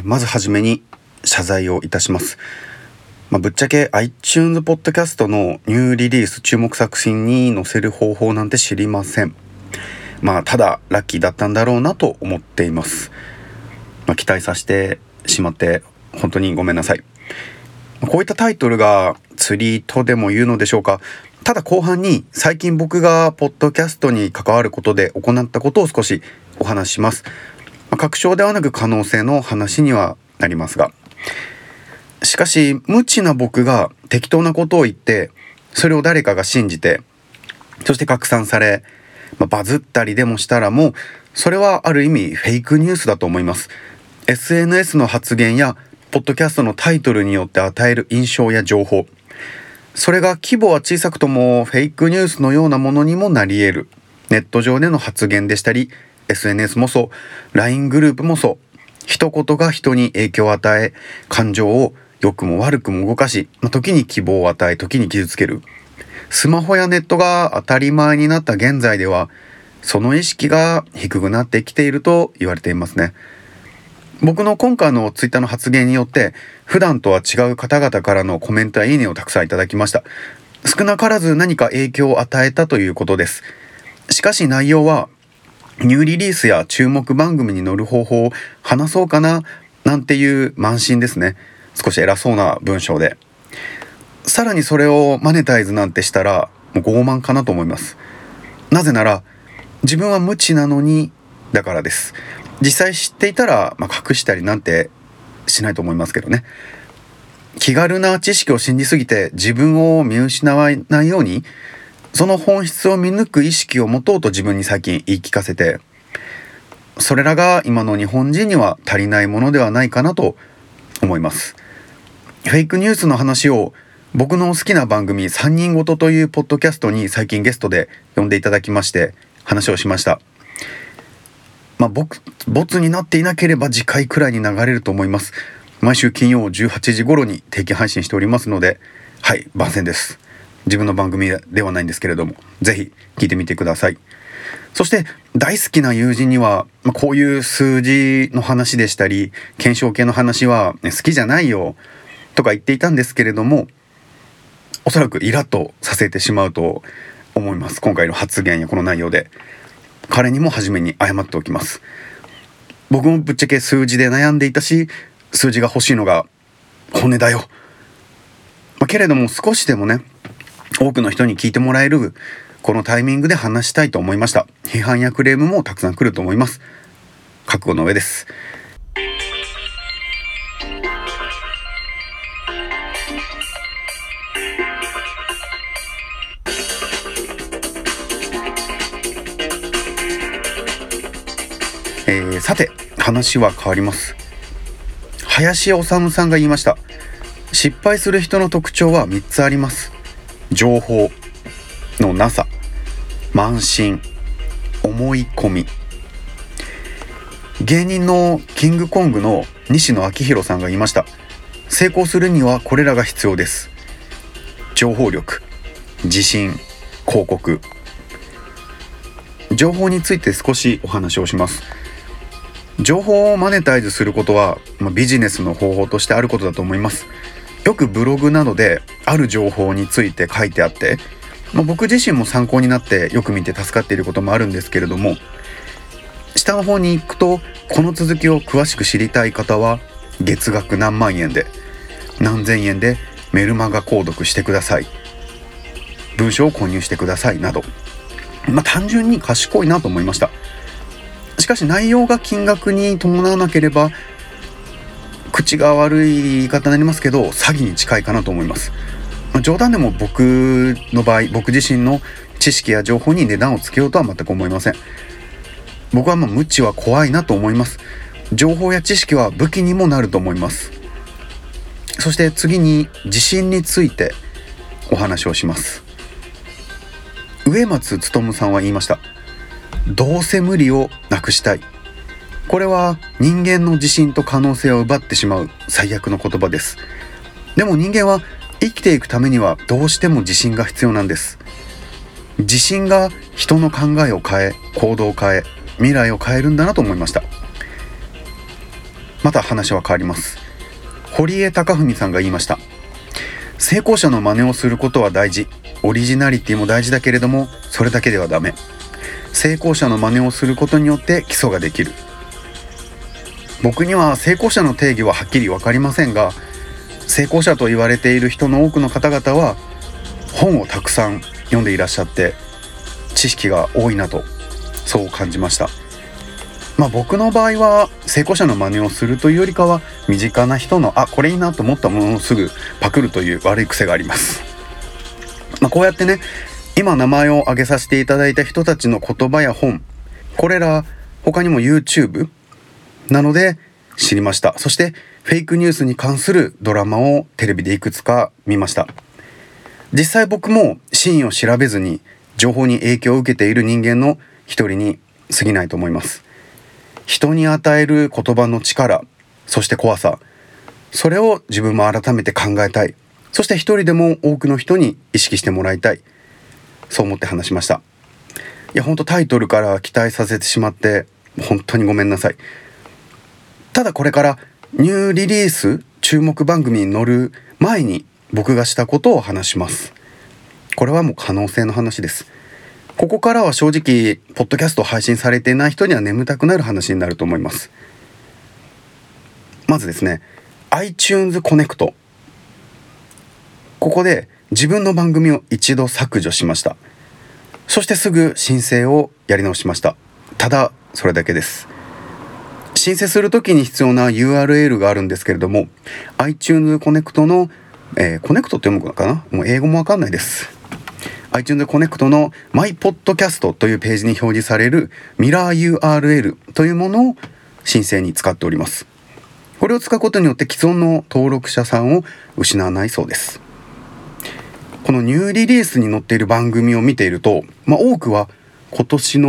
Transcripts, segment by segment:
ー、まずはじめに謝罪をいたします。まあ、ぶっちゃけ iTunes ポッドキャストのニューリリース注目作品に載せる方法なんて知りません。まあ、ただラッキーだったんだろうなと思っています。まあ、期待させてしまって本当にごめんなさい。こういったタイトルが釣りとでも言うのでしょうか。ただ後半に最近僕がポッドキャストに関わることで行ったことを少しお話しします。まあ、確証ではなく可能性の話にはなりますが。しかし、無知な僕が適当なことを言って、それを誰かが信じて、そして拡散され、まあ、バズったりでもしたらもう、それはある意味フェイクニュースだと思います。SNS の発言や、ポッドキャストのタイトルによって与える印象や情報、それが規模は小さくともフェイクニュースのようなものにもなり得る。ネット上での発言でしたり、SNS もそう、LINE グループもそう、一言が人に影響を与え、感情を良くも悪くも動かし、ま、時に希望を与え、時に傷つける。スマホやネットが当たり前になった現在では、その意識が低くなってきていると言われていますね。僕の今回のツイッターの発言によって、普段とは違う方々からのコメントやいいねをたくさんいただきました。少なからず何か影響を与えたということです。しかし内容は、ニューリリースや注目番組に乗る方法を話そうかななんていう慢心ですね。少し偉そうな文章で。さらにそれをマネタイズなんてしたらもう傲慢かなと思います。なぜなら自分は無知なのにだからです。実際知っていたら、まあ、隠したりなんてしないと思いますけどね。気軽な知識を信じすぎて自分を見失わないようにその本質を見抜く意識を持とうと自分に最近言い聞かせて、それらが今の日本人には足りないものではないかなと思います。フェイクニュースの話を僕の好きな番組3人ごとというポッドキャストに最近ゲストで呼んでいただきまして話をしました。まあ、僕、ボツになっていなければ次回くらいに流れると思います。毎週金曜18時頃に定期配信しておりますので、はい、番宣です。自分の番組ではないんですけれども、ぜひ聞いてみてください。そして大好きな友人には、まあ、こういう数字の話でしたり、検証系の話は、ね、好きじゃないよとか言っていたんですけれども、おそらくイラッとさせてしまうと思います。今回の発言やこの内容で。彼にも初めに謝っておきます。僕もぶっちゃけ数字で悩んでいたし、数字が欲しいのが骨だよ。まあ、けれども少しでもね、多くの人に聞いてもらえるこのタイミングで話したいと思いました。批判やクレームもたくさん来ると思います。覚悟の上です。えー、さて話は変わります。林修さんが言いました。失敗する人の特徴は3つあります。情報のなさ慢心思い込み。芸人のキングコングの西野昭弘さんが言いました。成功するにはこれらが必要です。情報力自信広告。情報について少しお話をします。情報をマネタイズすることは、まあ、ビジネスの方法としてあることだと思います。よくブログなどである情報について書いてあって、まあ、僕自身も参考になってよく見て助かっていることもあるんですけれども下の方に行くとこの続きを詳しく知りたい方は月額何万円で何千円でメルマガ購読してください。文章を購入してくださいなど。まあ単純に賢いなと思いました。しかし内容が金額に伴わなければ口が悪い言い方になりますけど詐欺に近いかなと思います、まあ、冗談でも僕の場合僕自身の知識や情報に値段をつけようとは全く思いません。僕はまあ無知は怖いなと思います。情報や知識は武器にもなると思います。そして次に自信についてお話をします。植松勉さんは言いました。どうせ無理をなくしたい。これは人間の自信と可能性を奪ってしまう最悪の言葉です。でも人間は生きていくためにはどうしても自信が必要なんです。自信が人の考えを変え行動を変え未来を変えるんだなと思いました。また話は変わります。堀江貴文さんが言いました。成功者の真似をすることは大事。オリジナリティも大事だけれどもそれだけではダメ。成功者の真似をすることによって基礎ができる。僕には成功者の定義ははっきり分かりませんが成功者と言われている人の多くの方々は本をたくさん読んでいらっしゃって知識が多いなとそう感じました。まあ僕の場合は成功者の真似をするというよりかは身近な人のあこれいいなと思ったものをすぐパクるという悪い癖があります。まあこうやってね今名前を挙げさせていただいた人たちの言葉や本これら他にも YouTube なので知りました。そしてフェイクニュースに関するドラマをテレビでいくつか見ました。実際僕も真意を調べずに情報に影響を受けている人間の一人に過ぎないと思います。人に与える言葉の力そして怖さそれを自分も改めて考えたい。そして一人でも多くの人に意識してもらいたい。そう思って話しました。いやほんとタイトルから期待させてしまって本当にごめんなさい。ただこれからニューリリース注目番組に載る前に僕がしたことを話します。これはもう可能性の話です。ここからは正直ポッドキャスト配信されていない人には眠たくなる話になると思います。まずですね iTunes コネクトここで自分の番組を一度削除しました。そしてすぐ申請をやり直しました。ただそれだけです。申請する時に必要な URL があるんですけれども iTunes Connect の、えー、コネクトって読むのかな？もう英語もわかんないです。iTunes Connect の MyPodcast というページに表示されるミラー URL というものを申請に使っております。これを使うことによって既存の登録者さんを失わないそうです。このニューリリースに載っている番組を見ていると、まあ、多くは今年の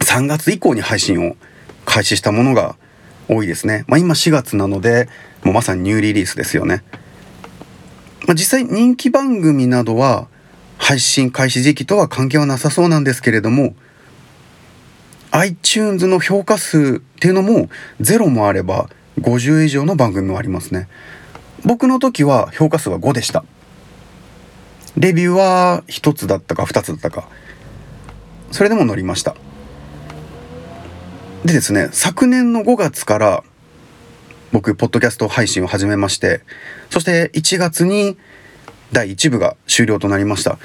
3月以降に配信を開始したものが多いですね。まあ、今4月なのでもうまさにニューリリースですよね。まあ、実際人気番組などは配信開始時期とは関係はなさそうなんですけれども iTunes の評価数っていうのも0もあれば50以上の番組もありますね。僕の時は評価数は5でした。レビューは1つだったか2つだったかそれでも乗りました。でですね昨年の5月から僕ポッドキャスト配信を始めましてそして1月に第1部が終了となりました。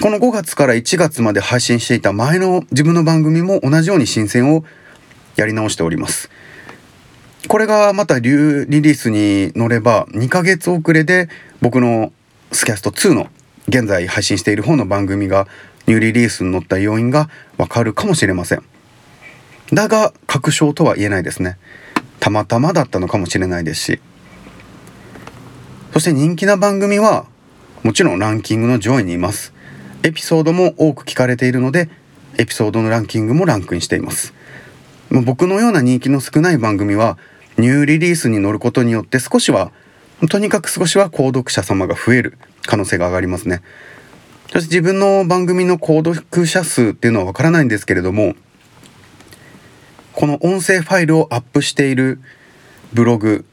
この5月から1月まで配信していた前の自分の番組も同じように新鮮をやり直しております。これがまたリリースに乗れば2ヶ月遅れで僕のスキャスト2の現在配信している方の番組がニューリリースに載った要因がわかるかもしれません。だが確証とは言えないですね。たまたまだったのかもしれないですし。そして人気な番組はもちろんランキングの上位にいます。エピソードも多く聞かれているのでエピソードのランキングもランクインしています。僕のような人気の少ない番組はニューリリースに乗ることによって少しはとにかく少しは購読者様が増える可能性が上がりますね。そして自分の番組の購読者数っていうのはわからないんですけれどもこの音声ファイルをアップしているブログ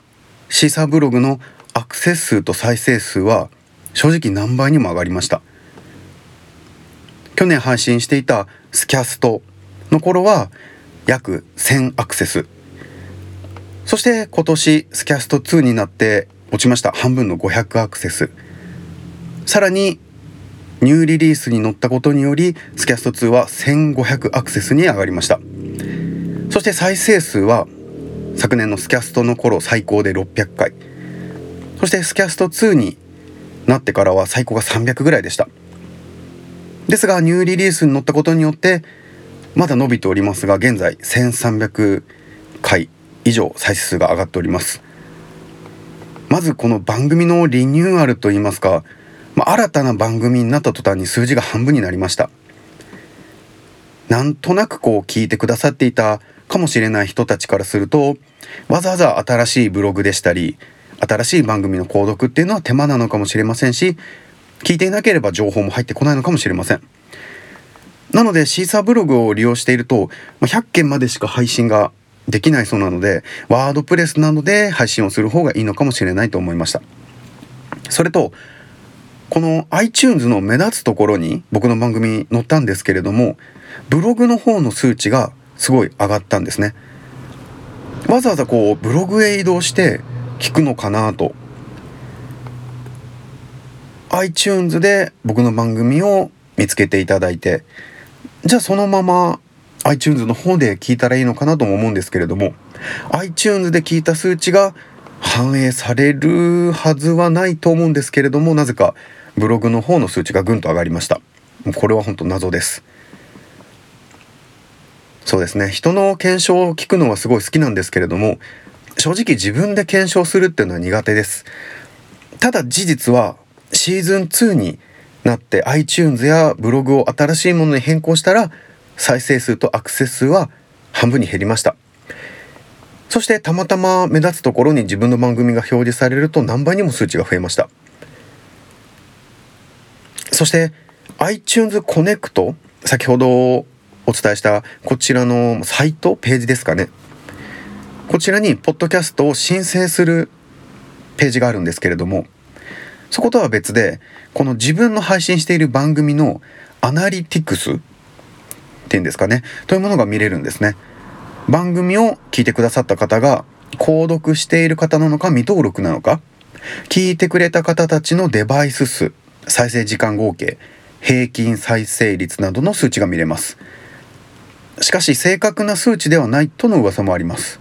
シーサーブログのアクセス数と再生数は正直何倍にも上がりました。去年配信していたスキャストの頃は約1000アクセス。そして今年スキャスト2になって落ちました。半分の500アクセス。さらにニューリリースに載ったことによりスキャスト2は1500アクセスに上がりました。して再生数は昨年のスキャストの頃最高で600回。そしてスキャスト2になってからは最高が300ぐらいでした。ですがニューリリースに載ったことによってまだ伸びておりますが現在1300回以上再生数が上がっております。まずこの番組のリニューアルといいますか、まあ、新たな番組になった途端に数字が半分になりました。なんとなくこう聞いてくださっていたかもしれない人たちからするとわざわざ新しいブログでしたり新しい番組の購読っていうのは手間なのかもしれませんし聞いていなければ情報も入ってこないのかもしれません。なのでシーサーブログを利用していると100件までしか配信ができないそうなのでワードプレスなどで配信をする方がいいのかもしれないと思いました。それとこの iTunes の目立つところに僕の番組載ったんですけれどもブログの方の数値がすごい上がったんですね。わざわざこうブログへ移動して聞くのかなと。iTunes で僕の番組を見つけていただいてじゃあそのまま iTunes の方で聞いたらいいのかなとも思うんですけれども iTunes で聞いた数値が反映されるはずはないと思うんですけれどもなぜかブログの方の数値がぐんと上がりました。これは本当謎です。そうですね。人の検証を聞くのはすごい好きなんですけれども正直自分で検証するっていうのは苦手です。ただ事実はシーズン2になって iTunes やブログを新しいものに変更したら再生数とアクセス数は半分に減りました。そしてたまたま目立つところに自分の番組が表示されると何倍にも数値が増えました。そして iTunes コネクト先ほどお伝えしたこちらのサイトページですかね。こちらにポッドキャストを申請するページがあるんですけれどもそことは別でこの自分の配信している番組のアナリティクスっていうんですかねというものが見れるんですね。番組を聞いてくださった方が購読している方なのか未登録なのか聞いてくれた方たちのデバイス数再生時間合計平均再生率などの数値が見れます。しかし正確な数値ではないとの噂もあります。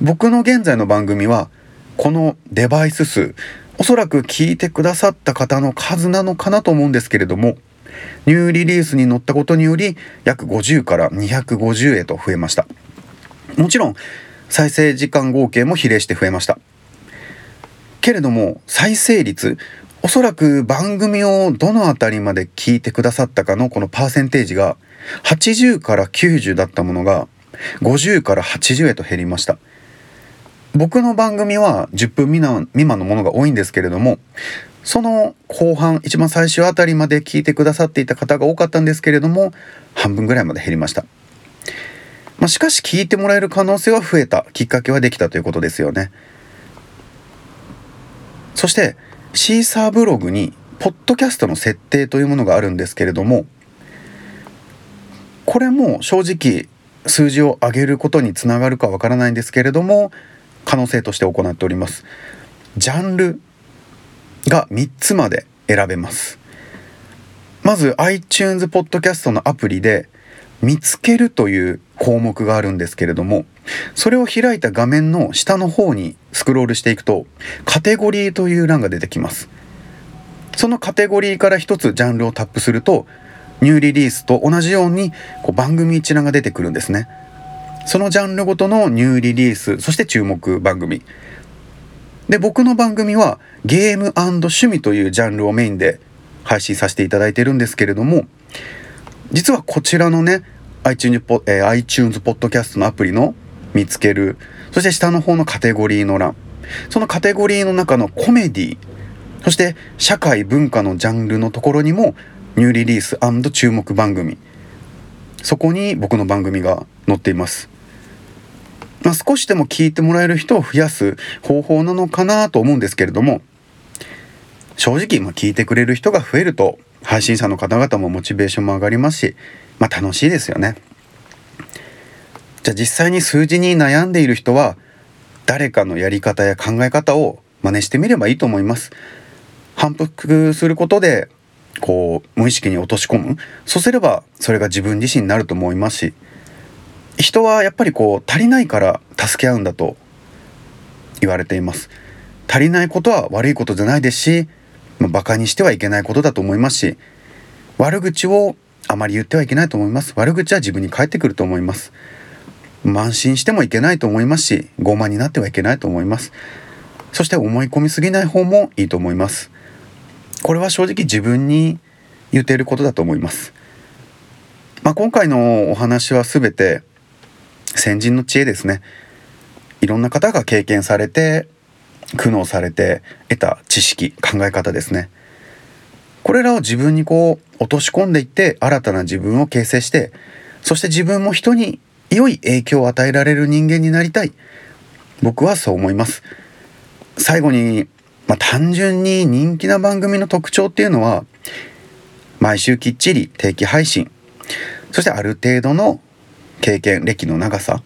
僕の現在の番組はこのデバイス数おそらく聞いてくださった方の数なのかなと思うんですけれどもニューリリースに載ったことにより約50から250へと増えました。もちろん再生時間合計も比例して増えました。けれども再生率おそらく番組をどの辺りまで聞いてくださったかのこのパーセンテージが80から90だったものが50から80へと減りました。僕の番組は10分未満のものが多いんですけれどもその後半一番最終あたりまで聞いてくださっていた方が多かったんですけれども半分ぐらいまで減りました、まあ、しかし聞いてもらえる可能性は増えたきっかけはできたということですよね。そしてシーサーブログにポッドキャストの設定というものがあるんですけれどもこれも正直数字を上げることにつながるかわからないんですけれども可能性として行っております。ジャンルが3つまで選べます。まず iTunes ポッドキャストのアプリで見つけるという項目があるんですけれどもそれを開いた画面の下の方にスクロールしていくとカテゴリーという欄が出てきます。そのカテゴリーから一つジャンルをタップするとニューリリースと同じようにこう番組一覧が出てくるんですね。そのジャンルごとのニューリリースそして注目番組。で僕の番組はゲーム趣味というジャンルをメインで配信させていただいてるんですけれども実はこちらのね iTunes ポ,、えー、iTunes ポッドキャストのアプリの見つける。そして下の方のカテゴリーの欄。そのカテゴリーの中のコメディそして社会文化のジャンルのところにもニューリリース注目番組。そこに僕の番組が載っています。まあ、少しでも聞いてもらえる人を増やす方法なのかなと思うんですけれども。正直、まあ、聞いてくれる人が増えると配信者の方々もモチベーションも上がりますし、まあ、楽しいですよね。じゃあ実際に数字に悩んでいる人は誰かのやり方や考え方を真似してみればいいと思います。反復することでこう無意識に落とし込むそうすればそれが自分自身になると思いますし人はやっぱりこう足りないから助け合うんだと言われています足りないことは悪いことじゃないですし、まあ、バカにしてはいけないことだと思いますし悪口をあまり言ってはいけないと思います。悪口は自分に返ってくると思います。慢心してもいけないと思いますし傲慢になってはいけないと思います。そして思い込みすぎない方もいいと思います。これは正直自分に言っていることだと思います。まあ、今回のお話は全て先人の知恵ですね。いろんな方が経験されて苦悩されて得た知識考え方ですね。これらを自分にこう落とし込んでいって新たな自分を形成してそして自分も人に良い影響を与えられる人間になりたい。僕はそう思います。最後に、まあ、単純に人気な番組の特徴っていうのは毎週きっちり定期配信。そしてある程度の経験歴の長さ。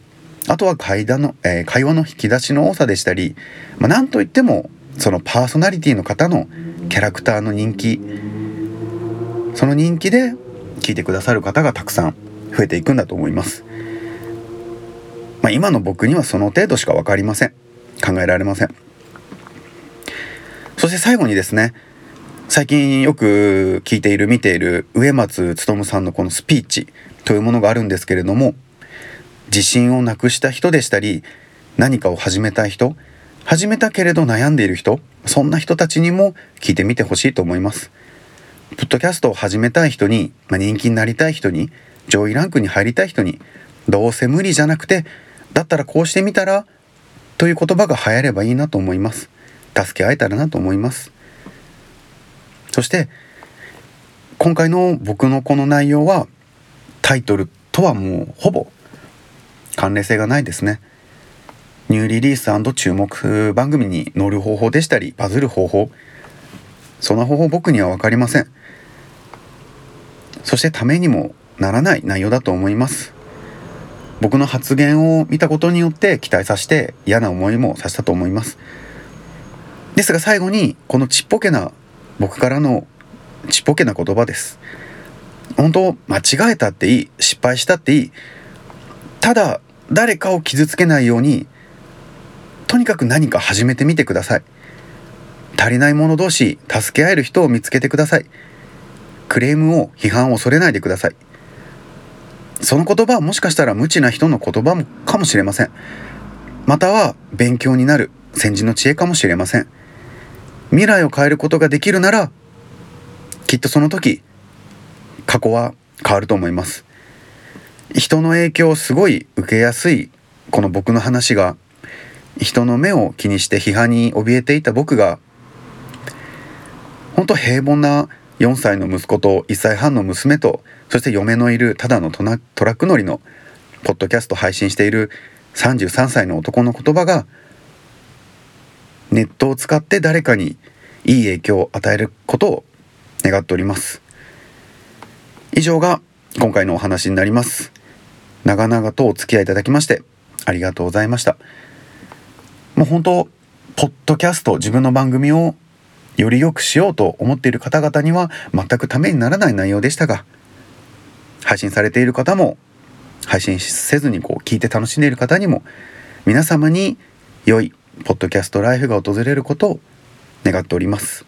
あとは会話の、えー、会話の引き出しの多さでしたり、まあ、なんといってもそのパーソナリティの方のキャラクターの人気その人気で聞いてくださる方がたくさん増えていくんだと思います。まあ、今の僕にはその程度しか分かりません。考えられません。そして最後にですね、最近よく聞いている見ている植松勉さんのこのスピーチというものがあるんですけれども自信をなくした人でしたり何かを始めたい人始めたけれど悩んでいる人そんな人たちにも聞いてみてほしいと思います。ポッドキャストを始めたい人に、まあ、人気になりたい人に上位ランクに入りたい人にどうせ無理じゃなくてだったらこうしてみたらという言葉が流行ればいいなと思います。助け合えたらなと思います。そして今回の僕のこの内容はタイトルとはもうほぼ関連性がないですね。ニューリリース注目番組に乗る方法でしたりバズる方法。その方法僕には分かりません。そしてためにもならない内容だと思います。僕の発言を見たことによって期待させて嫌な思いもさせたと思います。ですが最後にこのちっぽけな僕からのちっぽけな言葉です。本当間違えたっていい失敗したっていい。ただ誰かを傷つけないようにとにかく何か始めてみてください。足りない者同士助け合える人を見つけてください。クレームを批判を恐れないでください。その言葉はもしかしたら無知な人の言葉もかもしれません。または勉強になる先人の知恵かもしれません。未来を変えることができるならきっとその時過去は変わると思います。人の影響をすごい受けやすいこの僕の話が人の目を気にして批判に怯えていた僕が本当平凡な4歳の息子と1歳半の娘とそして嫁のいるただのトラック乗りのポッドキャスト配信している33歳の男の言葉がネットを使って誰かにいい影響を与えることを願っております。以上が今回のお話になります。長々とお付き合いいただきましてありがとうございましたもう本当ポッドキャスト自分の番組をより良くしようと思っている方々には全くためにならない内容でしたが配信されている方も配信せずにこう聞いて楽しんでいる方にも皆様に良いポッドキャストライフが訪れることを願っております。